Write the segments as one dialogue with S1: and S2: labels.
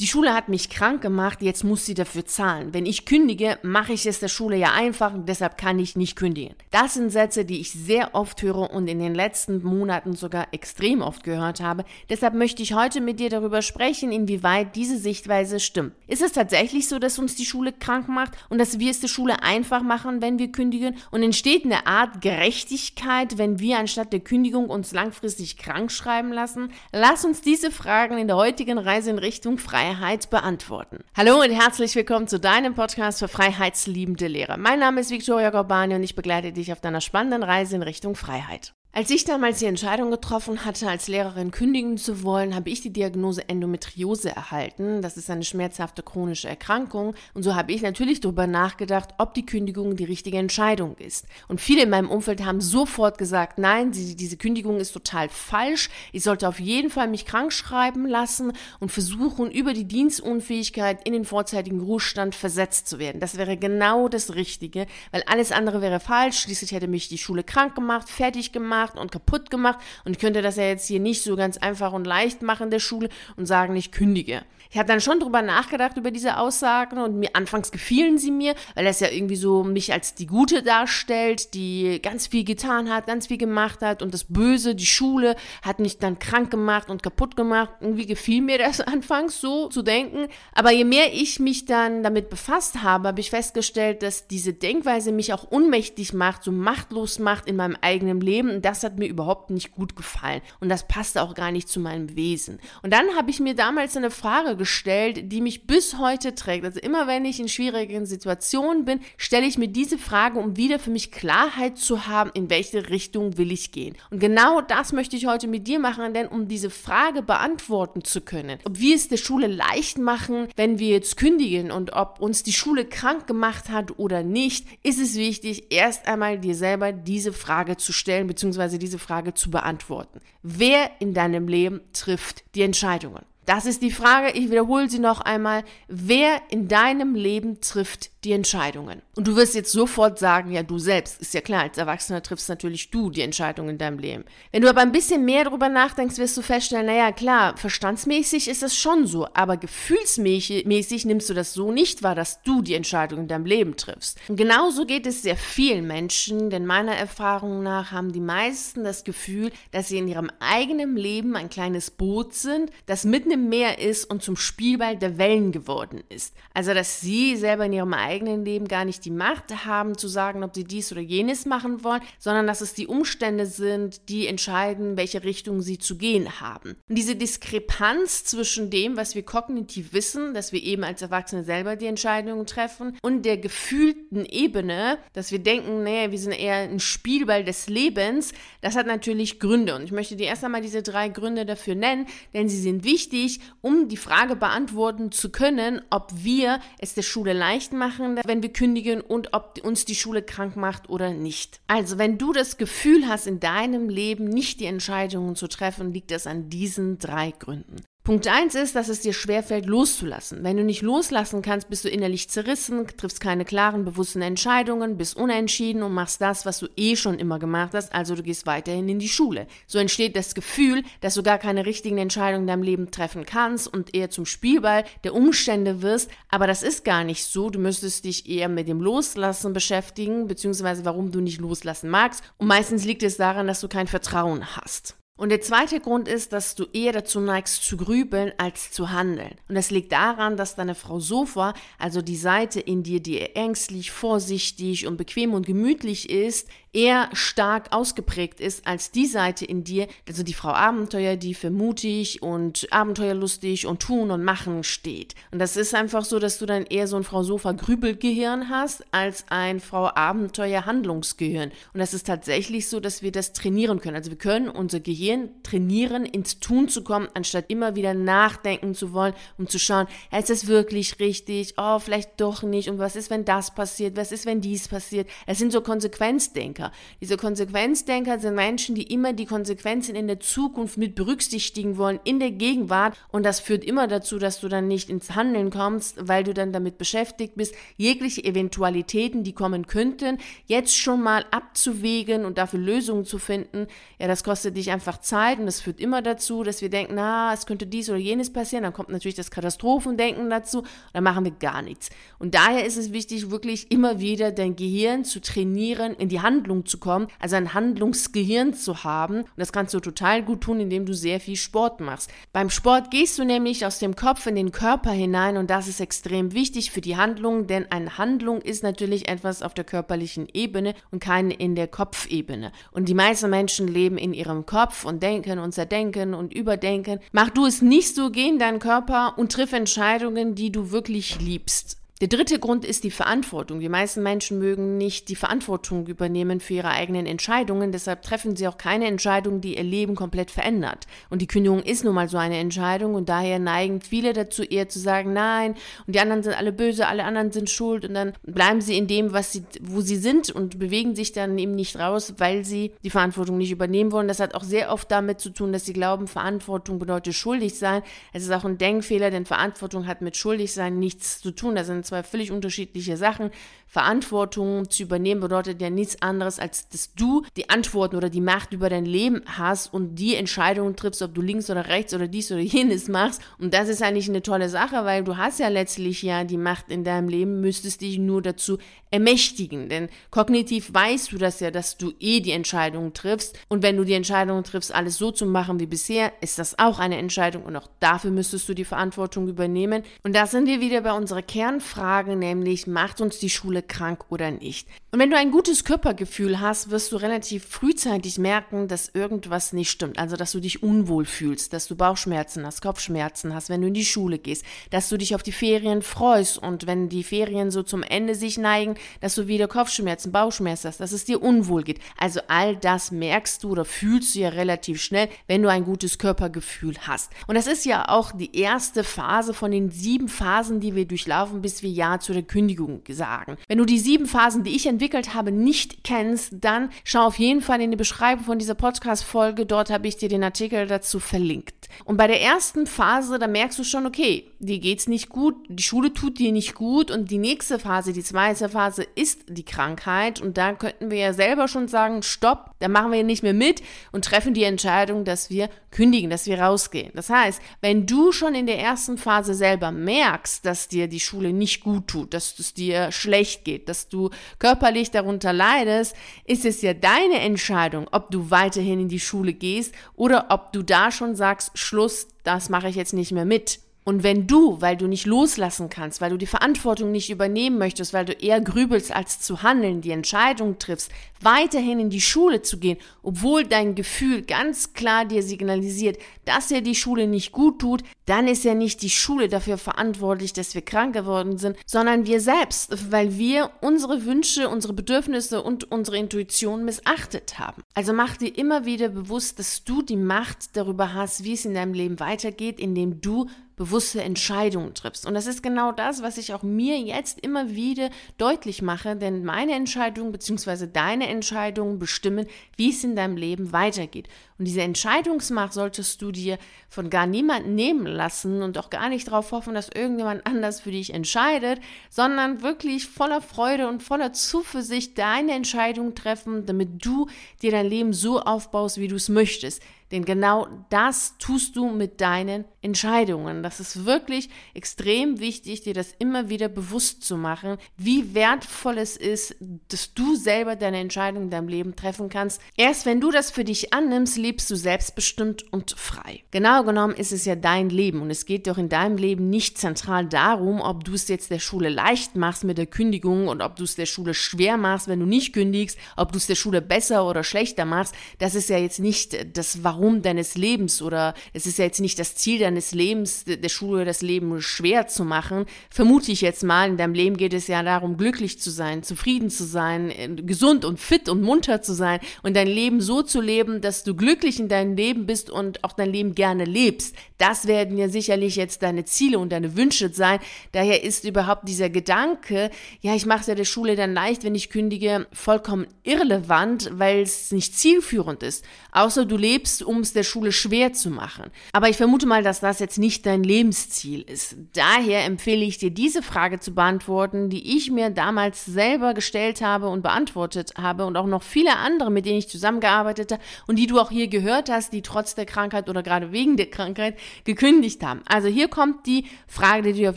S1: Die Schule hat mich krank gemacht, jetzt muss sie dafür zahlen. Wenn ich kündige, mache ich es der Schule ja einfach und deshalb kann ich nicht kündigen. Das sind Sätze, die ich sehr oft höre und in den letzten Monaten sogar extrem oft gehört habe. Deshalb möchte ich heute mit dir darüber sprechen, inwieweit diese Sichtweise stimmt. Ist es tatsächlich so, dass uns die Schule krank macht und dass wir es der Schule einfach machen, wenn wir kündigen? Und entsteht eine Art Gerechtigkeit, wenn wir anstatt der Kündigung uns langfristig krank schreiben lassen? Lass uns diese Fragen in der heutigen Reise in Richtung Freiheit Freiheit beantworten. Hallo und herzlich willkommen zu deinem Podcast für freiheitsliebende Lehrer. Mein Name ist Victoria Gorbani und ich begleite dich auf deiner spannenden Reise in Richtung Freiheit. Als ich damals die Entscheidung getroffen hatte, als Lehrerin kündigen zu wollen, habe ich die Diagnose Endometriose erhalten. Das ist eine schmerzhafte chronische Erkrankung. Und so habe ich natürlich darüber nachgedacht, ob die Kündigung die richtige Entscheidung ist. Und viele in meinem Umfeld haben sofort gesagt, nein, diese Kündigung ist total falsch. Ich sollte auf jeden Fall mich krank schreiben lassen und versuchen, über die Dienstunfähigkeit in den vorzeitigen Ruhestand versetzt zu werden. Das wäre genau das Richtige, weil alles andere wäre falsch. Schließlich hätte mich die Schule krank gemacht, fertig gemacht gemacht und kaputt gemacht und ich könnte das ja jetzt hier nicht so ganz einfach und leicht machen der Schule und sagen, ich kündige. Ich habe dann schon drüber nachgedacht über diese Aussagen und mir anfangs gefielen sie mir, weil das ja irgendwie so mich als die Gute darstellt, die ganz viel getan hat, ganz viel gemacht hat und das Böse, die Schule, hat mich dann krank gemacht und kaputt gemacht. Irgendwie gefiel mir das anfangs so zu denken. Aber je mehr ich mich dann damit befasst habe, habe ich festgestellt, dass diese Denkweise mich auch unmächtig macht, so machtlos macht in meinem eigenen Leben. Das hat mir überhaupt nicht gut gefallen. Und das passte auch gar nicht zu meinem Wesen. Und dann habe ich mir damals eine Frage gestellt, die mich bis heute trägt. Also immer wenn ich in schwierigen Situationen bin, stelle ich mir diese Frage, um wieder für mich Klarheit zu haben, in welche Richtung will ich gehen. Und genau das möchte ich heute mit dir machen, denn um diese Frage beantworten zu können, ob wir es der Schule leicht machen, wenn wir jetzt kündigen und ob uns die Schule krank gemacht hat oder nicht, ist es wichtig, erst einmal dir selber diese Frage zu stellen, beziehungsweise diese Frage zu beantworten. Wer in deinem Leben trifft die Entscheidungen? Das ist die Frage, ich wiederhole sie noch einmal. Wer in deinem Leben trifft die Entscheidungen? Und du wirst jetzt sofort sagen, ja, du selbst. Ist ja klar, als Erwachsener triffst natürlich du die Entscheidungen in deinem Leben. Wenn du aber ein bisschen mehr darüber nachdenkst, wirst du feststellen, naja, klar, verstandsmäßig ist das schon so, aber gefühlsmäßig nimmst du das so nicht wahr, dass du die Entscheidungen in deinem Leben triffst. Und genauso geht es sehr vielen Menschen, denn meiner Erfahrung nach haben die meisten das Gefühl, dass sie in ihrem eigenen Leben ein kleines Boot sind, das mitten im Meer ist und zum Spielball der Wellen geworden ist. Also, dass sie selber in ihrem eigenen Leben gar nicht die Macht haben, zu sagen, ob sie dies oder jenes machen wollen, sondern dass es die Umstände sind, die entscheiden, welche Richtung sie zu gehen haben. Und diese Diskrepanz zwischen dem, was wir kognitiv wissen, dass wir eben als Erwachsene selber die Entscheidungen treffen, und der gefühlten Ebene, dass wir denken, nee, wir sind eher ein Spielball des Lebens, das hat natürlich Gründe. Und ich möchte dir erst einmal diese drei Gründe dafür nennen, denn sie sind wichtig, um die Frage beantworten zu können, ob wir es der Schule leicht machen, wenn wir kündigen und ob uns die Schule krank macht oder nicht. Also, wenn du das Gefühl hast, in deinem Leben nicht die Entscheidungen zu treffen, liegt es an diesen drei Gründen. Punkt eins ist, dass es dir schwerfällt, loszulassen. Wenn du nicht loslassen kannst, bist du innerlich zerrissen, triffst keine klaren, bewussten Entscheidungen, bist unentschieden und machst das, was du eh schon immer gemacht hast, also du gehst weiterhin in die Schule. So entsteht das Gefühl, dass du gar keine richtigen Entscheidungen in deinem Leben treffen kannst und eher zum Spielball der Umstände wirst, aber das ist gar nicht so. Du müsstest dich eher mit dem Loslassen beschäftigen, beziehungsweise warum du nicht loslassen magst. Und meistens liegt es daran, dass du kein Vertrauen hast. Und der zweite Grund ist, dass du eher dazu neigst zu grübeln als zu handeln. Und das liegt daran, dass deine Frau Sofa, also die Seite in dir, die ängstlich, vorsichtig und bequem und gemütlich ist, eher stark ausgeprägt ist als die Seite in dir, also die Frau Abenteuer, die für mutig und abenteuerlustig und tun und machen steht. Und das ist einfach so, dass du dann eher so ein Frau Sofa Grübelgehirn hast als ein Frau Abenteuer Handlungsgehirn. Und das ist tatsächlich so, dass wir das trainieren können. Also wir können unser Gehirn trainieren, ins Tun zu kommen, anstatt immer wieder nachdenken zu wollen, um zu schauen, ist das wirklich richtig? Oh, vielleicht doch nicht. Und was ist, wenn das passiert? Was ist, wenn dies passiert? Es sind so Konsequenzdenker. Diese Konsequenzdenker sind Menschen, die immer die Konsequenzen in der Zukunft mit berücksichtigen wollen, in der Gegenwart. Und das führt immer dazu, dass du dann nicht ins Handeln kommst, weil du dann damit beschäftigt bist, jegliche Eventualitäten, die kommen könnten, jetzt schon mal abzuwägen und dafür Lösungen zu finden. Ja, das kostet dich einfach auch Zeit und das führt immer dazu, dass wir denken, na, es könnte dies oder jenes passieren. Dann kommt natürlich das Katastrophendenken dazu. Dann machen wir gar nichts. Und daher ist es wichtig, wirklich immer wieder dein Gehirn zu trainieren, in die Handlung zu kommen, also ein Handlungsgehirn zu haben. Und das kannst du total gut tun, indem du sehr viel Sport machst. Beim Sport gehst du nämlich aus dem Kopf in den Körper hinein und das ist extrem wichtig für die Handlung, denn eine Handlung ist natürlich etwas auf der körperlichen Ebene und keine in der Kopfebene. Und die meisten Menschen leben in ihrem Kopf und denken und zerdenken und überdenken. Mach du es nicht so, geh in deinen Körper und triff Entscheidungen, die du wirklich liebst. Der dritte Grund ist die Verantwortung. Die meisten Menschen mögen nicht die Verantwortung übernehmen für ihre eigenen Entscheidungen, deshalb treffen sie auch keine Entscheidung, die ihr Leben komplett verändert. Und die Kündigung ist nun mal so eine Entscheidung und daher neigen viele dazu eher zu sagen, nein, und die anderen sind alle böse, alle anderen sind schuld und dann bleiben sie in dem, was sie, wo sie sind und bewegen sich dann eben nicht raus, weil sie die Verantwortung nicht übernehmen wollen. Das hat auch sehr oft damit zu tun, dass sie glauben, Verantwortung bedeutet schuldig sein. Es ist auch ein Denkfehler, denn Verantwortung hat mit schuldig sein nichts zu tun. Das sind zwei völlig unterschiedliche Sachen. Verantwortung zu übernehmen bedeutet ja nichts anderes, als dass du die Antworten oder die Macht über dein Leben hast und die Entscheidungen triffst, ob du links oder rechts oder dies oder jenes machst. Und das ist eigentlich eine tolle Sache, weil du hast ja letztlich ja die Macht in deinem Leben, müsstest dich nur dazu ermächtigen. Denn kognitiv weißt du das ja, dass du eh die Entscheidungen triffst. Und wenn du die Entscheidungen triffst, alles so zu machen wie bisher, ist das auch eine Entscheidung und auch dafür müsstest du die Verantwortung übernehmen. Und da sind wir wieder bei unserer Kernfrage, nämlich macht uns die Schule krank oder nicht. Und wenn du ein gutes Körpergefühl hast, wirst du relativ frühzeitig merken, dass irgendwas nicht stimmt. Also, dass du dich unwohl fühlst, dass du Bauchschmerzen hast, Kopfschmerzen hast, wenn du in die Schule gehst, dass du dich auf die Ferien freust und wenn die Ferien so zum Ende sich neigen, dass du wieder Kopfschmerzen, Bauchschmerzen hast, dass es dir unwohl geht. Also all das merkst du oder fühlst du ja relativ schnell, wenn du ein gutes Körpergefühl hast. Und das ist ja auch die erste Phase von den sieben Phasen, die wir durchlaufen, bis wir Ja zu der Kündigung sagen. Wenn du die sieben Phasen, die ich entwickelt habe, nicht kennst, dann schau auf jeden Fall in die Beschreibung von dieser Podcast-Folge. Dort habe ich dir den Artikel dazu verlinkt. Und bei der ersten Phase, da merkst du schon, okay, dir geht's nicht gut, die Schule tut dir nicht gut und die nächste Phase, die zweite Phase ist die Krankheit und da könnten wir ja selber schon sagen, stopp, da machen wir nicht mehr mit und treffen die Entscheidung, dass wir kündigen, dass wir rausgehen. Das heißt, wenn du schon in der ersten Phase selber merkst, dass dir die Schule nicht gut tut, dass es dir schlecht geht, dass du körperlich darunter leidest, ist es ja deine Entscheidung, ob du weiterhin in die Schule gehst oder ob du da schon sagst, Schluss, das mache ich jetzt nicht mehr mit. Und wenn du, weil du nicht loslassen kannst, weil du die Verantwortung nicht übernehmen möchtest, weil du eher grübelst als zu handeln, die Entscheidung triffst, weiterhin in die Schule zu gehen, obwohl dein Gefühl ganz klar dir signalisiert, dass dir die Schule nicht gut tut, dann ist ja nicht die Schule dafür verantwortlich, dass wir krank geworden sind, sondern wir selbst, weil wir unsere Wünsche, unsere Bedürfnisse und unsere Intuition missachtet haben. Also mach dir immer wieder bewusst, dass du die Macht darüber hast, wie es in deinem Leben weitergeht, indem du bewusste Entscheidungen triffst. Und das ist genau das, was ich auch mir jetzt immer wieder deutlich mache, denn meine Entscheidungen bzw. deine Entscheidungen bestimmen, wie es in deinem Leben weitergeht. Und diese Entscheidungsmacht solltest du dir von gar niemandem nehmen lassen und auch gar nicht darauf hoffen, dass irgendjemand anders für dich entscheidet, sondern wirklich voller Freude und voller Zuversicht deine Entscheidung treffen, damit du dir dein Leben so aufbaust, wie du es möchtest. Denn genau das tust du mit deinen Entscheidungen. Das ist wirklich extrem wichtig, dir das immer wieder bewusst zu machen, wie wertvoll es ist, dass du selber deine Entscheidung in deinem Leben treffen kannst. Erst wenn du das für dich annimmst, lebst du selbstbestimmt und frei. Genau genommen ist es ja dein Leben und es geht doch in deinem Leben nicht zentral darum, ob du es jetzt der Schule leicht machst mit der Kündigung und ob du es der Schule schwer machst, wenn du nicht kündigst, ob du es der Schule besser oder schlechter machst. Das ist ja jetzt nicht das Warum deines Lebens oder es ist ja jetzt nicht das Ziel deines Lebens, der Schule das Leben schwer zu machen. Vermute ich jetzt mal, in deinem Leben geht es ja darum, glücklich zu sein, zufrieden zu sein, äh, gesund und fit und munter zu sein und dein Leben so zu leben, dass du glücklich in deinem Leben bist und auch dein Leben gerne lebst. Das werden ja sicherlich jetzt deine Ziele und deine Wünsche sein. Daher ist überhaupt dieser Gedanke, ja, ich mache es ja der Schule dann leicht, wenn ich kündige, vollkommen irrelevant, weil es nicht zielführend ist. Außer du lebst um es der Schule schwer zu machen. Aber ich vermute mal, dass das jetzt nicht dein Lebensziel ist. Daher empfehle ich dir, diese Frage zu beantworten, die ich mir damals selber gestellt habe und beantwortet habe und auch noch viele andere, mit denen ich zusammengearbeitet habe und die du auch hier gehört hast, die trotz der Krankheit oder gerade wegen der Krankheit gekündigt haben. Also hier kommt die Frage, die du auf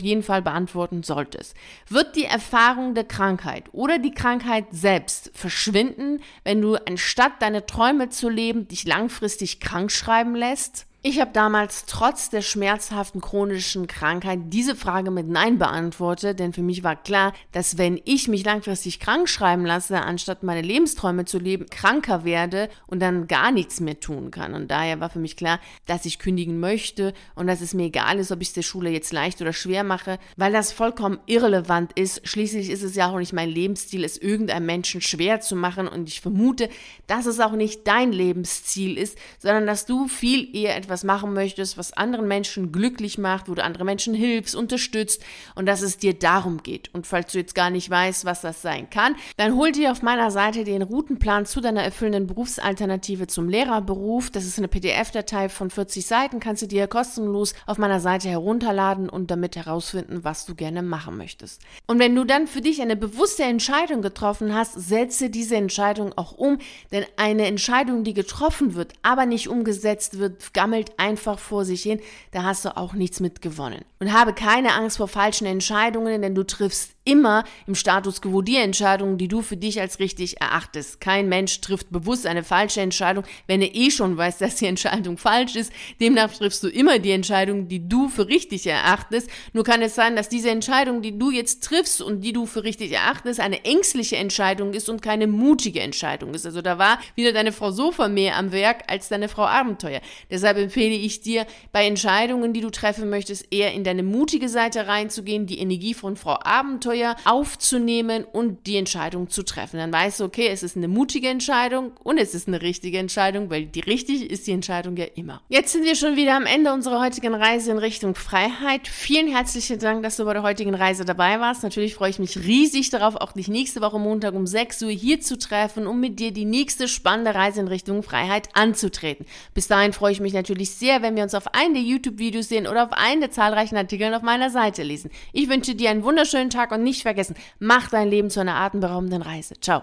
S1: jeden Fall beantworten solltest. Wird die Erfahrung der Krankheit oder die Krankheit selbst verschwinden, wenn du anstatt deine Träume zu leben, dich langfristig krank schreiben lässt? Ich habe damals trotz der schmerzhaften chronischen Krankheit diese Frage mit Nein beantwortet, denn für mich war klar, dass wenn ich mich langfristig krank schreiben lasse, anstatt meine Lebensträume zu leben, kranker werde und dann gar nichts mehr tun kann. Und daher war für mich klar, dass ich kündigen möchte und dass es mir egal ist, ob ich es der Schule jetzt leicht oder schwer mache, weil das vollkommen irrelevant ist. Schließlich ist es ja auch nicht mein Lebensstil, es irgendeinem Menschen schwer zu machen und ich vermute, dass es auch nicht dein Lebensziel ist, sondern dass du viel eher etwas etwas machen möchtest, was anderen Menschen glücklich macht, wo du andere Menschen hilfst, unterstützt und dass es dir darum geht. Und falls du jetzt gar nicht weißt, was das sein kann, dann hol dir auf meiner Seite den Routenplan zu deiner erfüllenden Berufsalternative zum Lehrerberuf. Das ist eine PDF-Datei von 40 Seiten, kannst du dir kostenlos auf meiner Seite herunterladen und damit herausfinden, was du gerne machen möchtest. Und wenn du dann für dich eine bewusste Entscheidung getroffen hast, setze diese Entscheidung auch um, denn eine Entscheidung, die getroffen wird, aber nicht umgesetzt wird, gammelt gammelt einfach vor sich hin, da hast du auch nichts mit gewonnen. Und habe keine Angst vor falschen Entscheidungen, denn du triffst immer im Status quo die Entscheidungen, die du für dich als richtig erachtest. Kein Mensch trifft bewusst eine falsche Entscheidung, wenn er eh schon weiß, dass die Entscheidung falsch ist. Demnach triffst du immer die Entscheidung, die du für richtig erachtest. Nur kann es sein, dass diese Entscheidung, die du jetzt triffst und die du für richtig erachtest, eine ängstliche Entscheidung ist und keine mutige Entscheidung ist. Also da war wieder deine Frau Sofa mehr am Werk als deine Frau Abenteuer. Deshalb empfehle ich dir, bei Entscheidungen, die du treffen möchtest, eher in deine mutige Seite reinzugehen, die Energie von Frau Abenteuer Abenteuer aufzunehmen und die Entscheidung zu treffen. Dann weißt du, okay, es ist eine mutige Entscheidung und es ist eine richtige Entscheidung, weil die richtig ist die Entscheidung ja immer. Jetzt sind wir schon wieder am Ende unserer heutigen Reise in Richtung Freiheit. Vielen herzlichen Dank, dass du bei der heutigen Reise dabei warst. Natürlich freue ich mich riesig darauf, auch dich nächste Woche Montag um 6 Uhr hier zu treffen, um mit dir die nächste spannende Reise in Richtung Freiheit anzutreten. Bis dahin freue ich mich natürlich sehr, wenn wir uns auf einen der YouTube-Videos sehen oder auf einen der zahlreichen Artikel auf meiner Seite lesen. Ich wünsche dir einen wunderschönen Tag und nicht vergessen, mach dein Leben zu einer atemberaubenden Reise. Ciao.